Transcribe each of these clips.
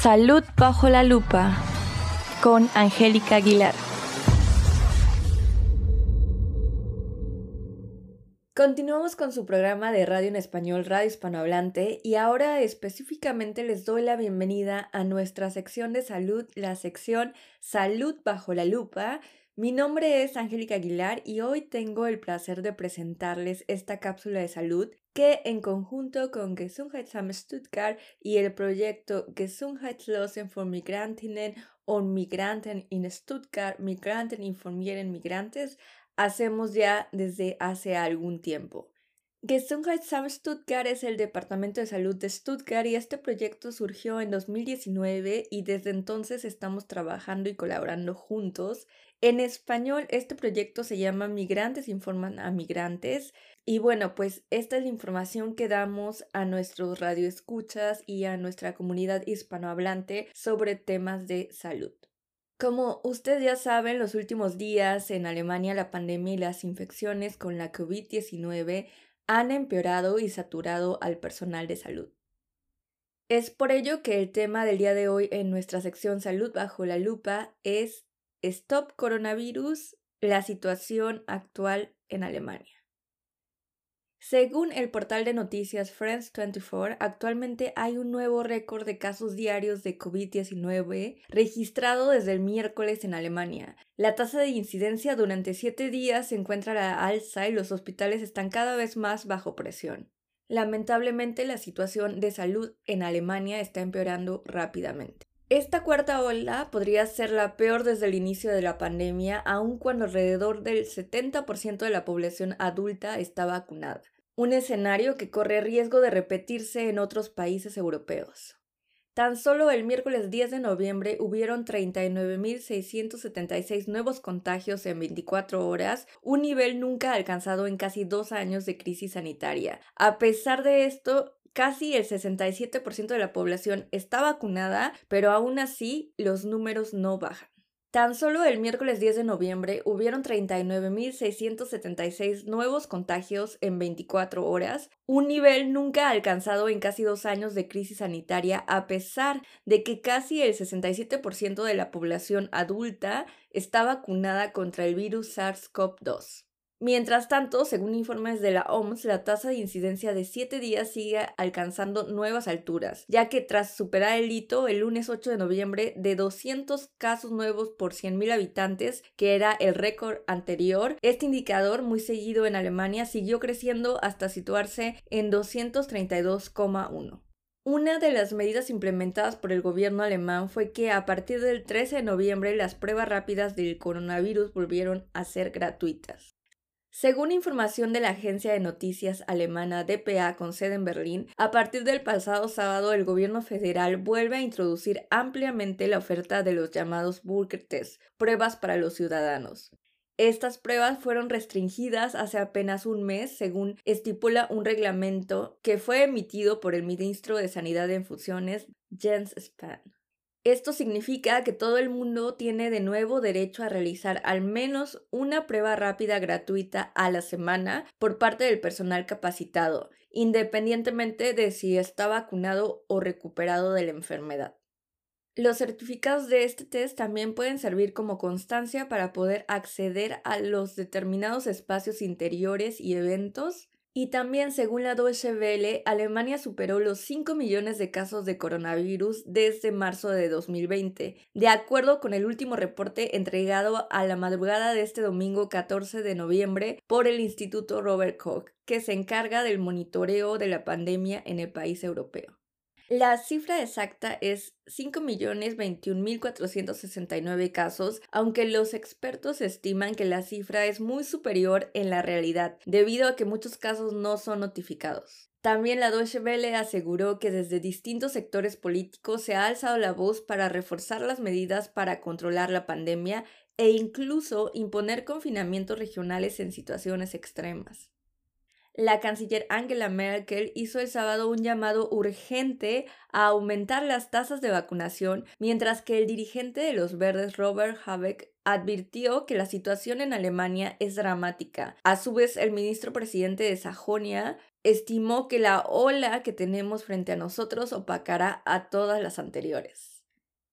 Salud bajo la lupa con Angélica Aguilar. Continuamos con su programa de radio en español Radio Hispanohablante y ahora específicamente les doy la bienvenida a nuestra sección de salud, la sección Salud bajo la lupa. Mi nombre es Angélica Aguilar y hoy tengo el placer de presentarles esta cápsula de salud que en conjunto con Gesundheitsamt Stuttgart y el proyecto Gesundheitslosen für Migrantinnen und Migranten in Stuttgart, Migranten informieren Migrantes, hacemos ya desde hace algún tiempo. Gesundheitsamt Stuttgart es el Departamento de Salud de Stuttgart y este proyecto surgió en 2019 y desde entonces estamos trabajando y colaborando juntos. En español, este proyecto se llama Migrantes informan a migrantes y bueno, pues esta es la información que damos a nuestros radioescuchas y a nuestra comunidad hispanohablante sobre temas de salud. Como ustedes ya saben, los últimos días en Alemania la pandemia y las infecciones con la COVID-19 han empeorado y saturado al personal de salud. Es por ello que el tema del día de hoy en nuestra sección Salud bajo la lupa es Stop Coronavirus, la situación actual en Alemania. Según el portal de noticias Friends 24, actualmente hay un nuevo récord de casos diarios de COVID-19 registrado desde el miércoles en Alemania. La tasa de incidencia durante siete días se encuentra a la alza y los hospitales están cada vez más bajo presión. Lamentablemente, la situación de salud en Alemania está empeorando rápidamente. Esta cuarta ola podría ser la peor desde el inicio de la pandemia, aun cuando alrededor del 70% de la población adulta está vacunada, un escenario que corre riesgo de repetirse en otros países europeos. Tan solo el miércoles 10 de noviembre hubieron 39.676 nuevos contagios en 24 horas, un nivel nunca alcanzado en casi dos años de crisis sanitaria. A pesar de esto, Casi el 67% de la población está vacunada, pero aún así los números no bajan. Tan solo el miércoles 10 de noviembre hubieron 39.676 nuevos contagios en 24 horas, un nivel nunca alcanzado en casi dos años de crisis sanitaria, a pesar de que casi el 67% de la población adulta está vacunada contra el virus SARS-CoV-2. Mientras tanto, según informes de la OMS, la tasa de incidencia de 7 días sigue alcanzando nuevas alturas, ya que tras superar el hito el lunes 8 de noviembre de 200 casos nuevos por 100.000 habitantes, que era el récord anterior, este indicador, muy seguido en Alemania, siguió creciendo hasta situarse en 232,1. Una de las medidas implementadas por el gobierno alemán fue que a partir del 13 de noviembre las pruebas rápidas del coronavirus volvieron a ser gratuitas. Según información de la agencia de noticias alemana DPA con sede en Berlín, a partir del pasado sábado el gobierno federal vuelve a introducir ampliamente la oferta de los llamados Bürgertests, pruebas para los ciudadanos. Estas pruebas fueron restringidas hace apenas un mes, según estipula un reglamento que fue emitido por el ministro de Sanidad en Funciones, Jens Spahn. Esto significa que todo el mundo tiene de nuevo derecho a realizar al menos una prueba rápida gratuita a la semana por parte del personal capacitado, independientemente de si está vacunado o recuperado de la enfermedad. Los certificados de este test también pueden servir como constancia para poder acceder a los determinados espacios interiores y eventos y también, según la Deutsche Welle, Alemania superó los 5 millones de casos de coronavirus desde marzo de 2020, de acuerdo con el último reporte entregado a la madrugada de este domingo 14 de noviembre por el Instituto Robert Koch, que se encarga del monitoreo de la pandemia en el país europeo. La cifra exacta es 5.021.469 casos, aunque los expertos estiman que la cifra es muy superior en la realidad, debido a que muchos casos no son notificados. También la Deutsche Welle aseguró que desde distintos sectores políticos se ha alzado la voz para reforzar las medidas para controlar la pandemia e incluso imponer confinamientos regionales en situaciones extremas la canciller Angela Merkel hizo el sábado un llamado urgente a aumentar las tasas de vacunación, mientras que el dirigente de los verdes Robert Habeck advirtió que la situación en Alemania es dramática. A su vez, el ministro presidente de Sajonia, estimó que la ola que tenemos frente a nosotros opacará a todas las anteriores.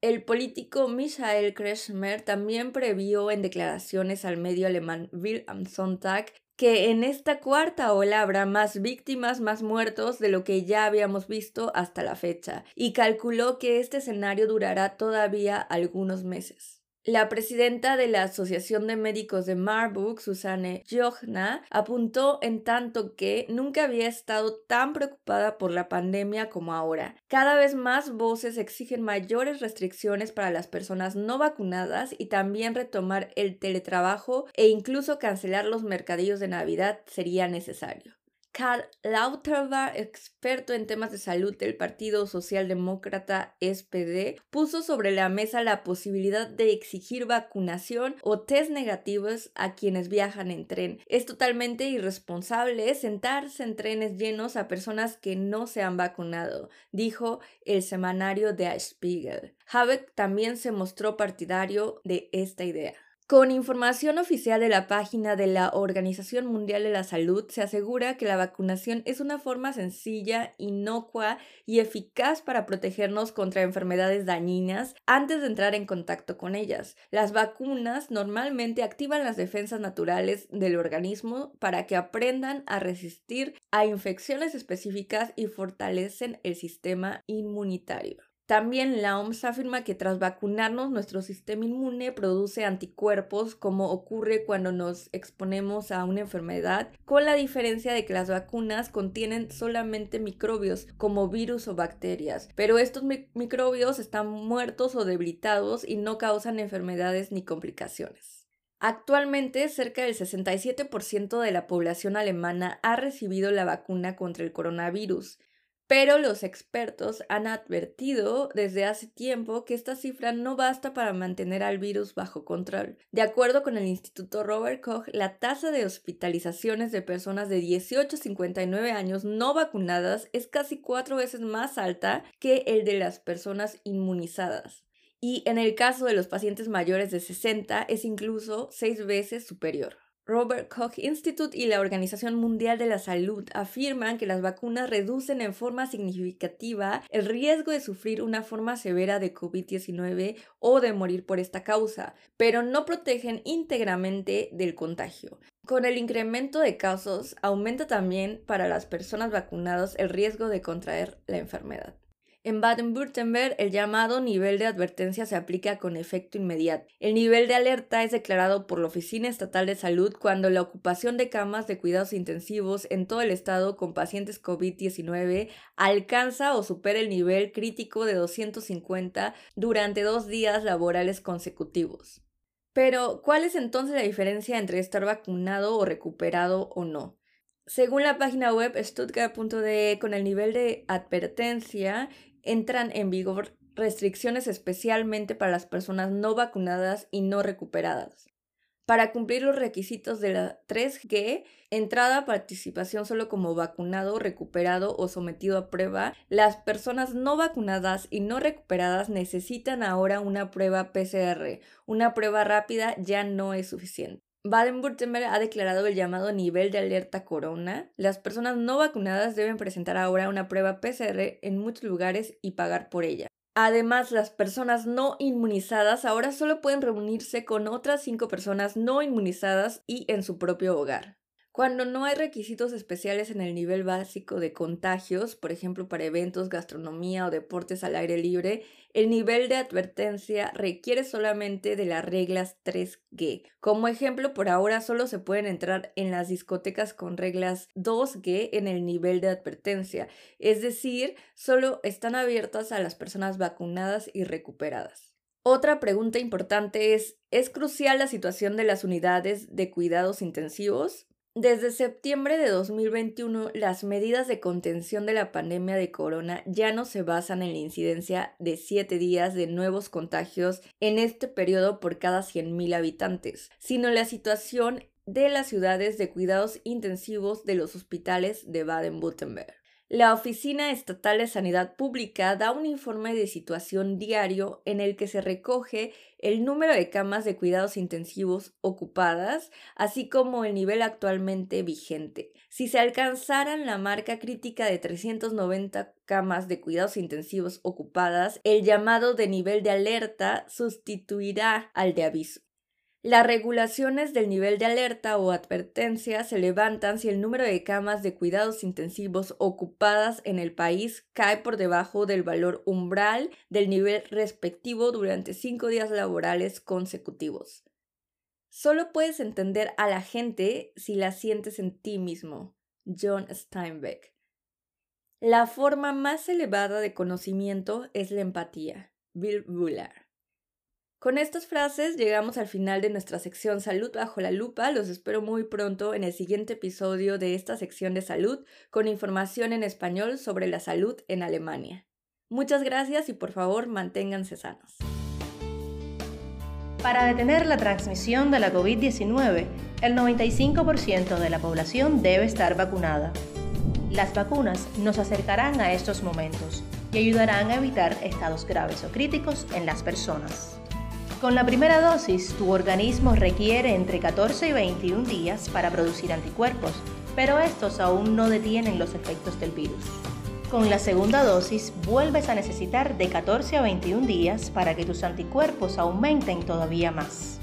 El político Michael Kretschmer también previó en declaraciones al medio alemán Bild am Sonntag que en esta cuarta ola habrá más víctimas, más muertos de lo que ya habíamos visto hasta la fecha, y calculó que este escenario durará todavía algunos meses. La presidenta de la Asociación de Médicos de Marburg, Susanne Jochna, apuntó en tanto que nunca había estado tan preocupada por la pandemia como ahora. Cada vez más voces exigen mayores restricciones para las personas no vacunadas y también retomar el teletrabajo e incluso cancelar los mercadillos de Navidad sería necesario. Karl Lauterbach, experto en temas de salud del Partido Socialdemócrata SPD, puso sobre la mesa la posibilidad de exigir vacunación o test negativos a quienes viajan en tren. Es totalmente irresponsable sentarse en trenes llenos a personas que no se han vacunado, dijo el semanario Der Spiegel. Habeck también se mostró partidario de esta idea. Con información oficial de la página de la Organización Mundial de la Salud, se asegura que la vacunación es una forma sencilla, inocua y eficaz para protegernos contra enfermedades dañinas antes de entrar en contacto con ellas. Las vacunas normalmente activan las defensas naturales del organismo para que aprendan a resistir a infecciones específicas y fortalecen el sistema inmunitario. También la OMS afirma que tras vacunarnos nuestro sistema inmune produce anticuerpos como ocurre cuando nos exponemos a una enfermedad, con la diferencia de que las vacunas contienen solamente microbios como virus o bacterias, pero estos microbios están muertos o debilitados y no causan enfermedades ni complicaciones. Actualmente, cerca del 67% de la población alemana ha recibido la vacuna contra el coronavirus, pero los expertos han advertido desde hace tiempo que esta cifra no basta para mantener al virus bajo control. De acuerdo con el Instituto Robert Koch, la tasa de hospitalizaciones de personas de 18 a 59 años no vacunadas es casi cuatro veces más alta que el de las personas inmunizadas. Y en el caso de los pacientes mayores de 60 es incluso seis veces superior. Robert Koch Institute y la Organización Mundial de la Salud afirman que las vacunas reducen en forma significativa el riesgo de sufrir una forma severa de COVID-19 o de morir por esta causa, pero no protegen íntegramente del contagio. Con el incremento de casos, aumenta también para las personas vacunadas el riesgo de contraer la enfermedad. En Baden-Württemberg, el llamado nivel de advertencia se aplica con efecto inmediato. El nivel de alerta es declarado por la Oficina Estatal de Salud cuando la ocupación de camas de cuidados intensivos en todo el estado con pacientes COVID-19 alcanza o supera el nivel crítico de 250 durante dos días laborales consecutivos. Pero, ¿cuál es entonces la diferencia entre estar vacunado o recuperado o no? Según la página web stuttgart.de, con el nivel de advertencia entran en vigor restricciones especialmente para las personas no vacunadas y no recuperadas. Para cumplir los requisitos de la 3G, entrada, participación solo como vacunado, recuperado o sometido a prueba, las personas no vacunadas y no recuperadas necesitan ahora una prueba PCR. Una prueba rápida ya no es suficiente. Baden-Württemberg ha declarado el llamado nivel de alerta corona. Las personas no vacunadas deben presentar ahora una prueba PCR en muchos lugares y pagar por ella. Además, las personas no inmunizadas ahora solo pueden reunirse con otras cinco personas no inmunizadas y en su propio hogar. Cuando no hay requisitos especiales en el nivel básico de contagios, por ejemplo para eventos, gastronomía o deportes al aire libre, el nivel de advertencia requiere solamente de las reglas 3G. Como ejemplo, por ahora solo se pueden entrar en las discotecas con reglas 2G en el nivel de advertencia, es decir, solo están abiertas a las personas vacunadas y recuperadas. Otra pregunta importante es, ¿es crucial la situación de las unidades de cuidados intensivos? Desde septiembre de 2021, las medidas de contención de la pandemia de corona ya no se basan en la incidencia de 7 días de nuevos contagios en este periodo por cada 100.000 habitantes, sino la situación de las ciudades de cuidados intensivos de los hospitales de Baden-Württemberg. La Oficina Estatal de Sanidad Pública da un informe de situación diario en el que se recoge el número de camas de cuidados intensivos ocupadas, así como el nivel actualmente vigente. Si se alcanzaran la marca crítica de 390 camas de cuidados intensivos ocupadas, el llamado de nivel de alerta sustituirá al de aviso. Las regulaciones del nivel de alerta o advertencia se levantan si el número de camas de cuidados intensivos ocupadas en el país cae por debajo del valor umbral del nivel respectivo durante cinco días laborales consecutivos. Solo puedes entender a la gente si la sientes en ti mismo. John Steinbeck. La forma más elevada de conocimiento es la empatía. Bill Bullard. Con estas frases llegamos al final de nuestra sección Salud bajo la lupa. Los espero muy pronto en el siguiente episodio de esta sección de salud con información en español sobre la salud en Alemania. Muchas gracias y por favor manténganse sanos. Para detener la transmisión de la COVID-19, el 95% de la población debe estar vacunada. Las vacunas nos acercarán a estos momentos y ayudarán a evitar estados graves o críticos en las personas. Con la primera dosis, tu organismo requiere entre 14 y 21 días para producir anticuerpos, pero estos aún no detienen los efectos del virus. Con la segunda dosis, vuelves a necesitar de 14 a 21 días para que tus anticuerpos aumenten todavía más.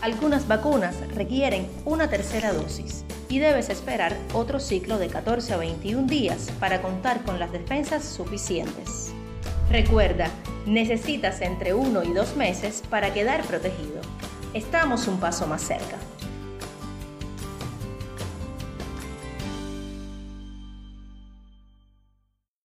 Algunas vacunas requieren una tercera dosis y debes esperar otro ciclo de 14 a 21 días para contar con las defensas suficientes. Recuerda, necesitas entre uno y dos meses para quedar protegido. Estamos un paso más cerca.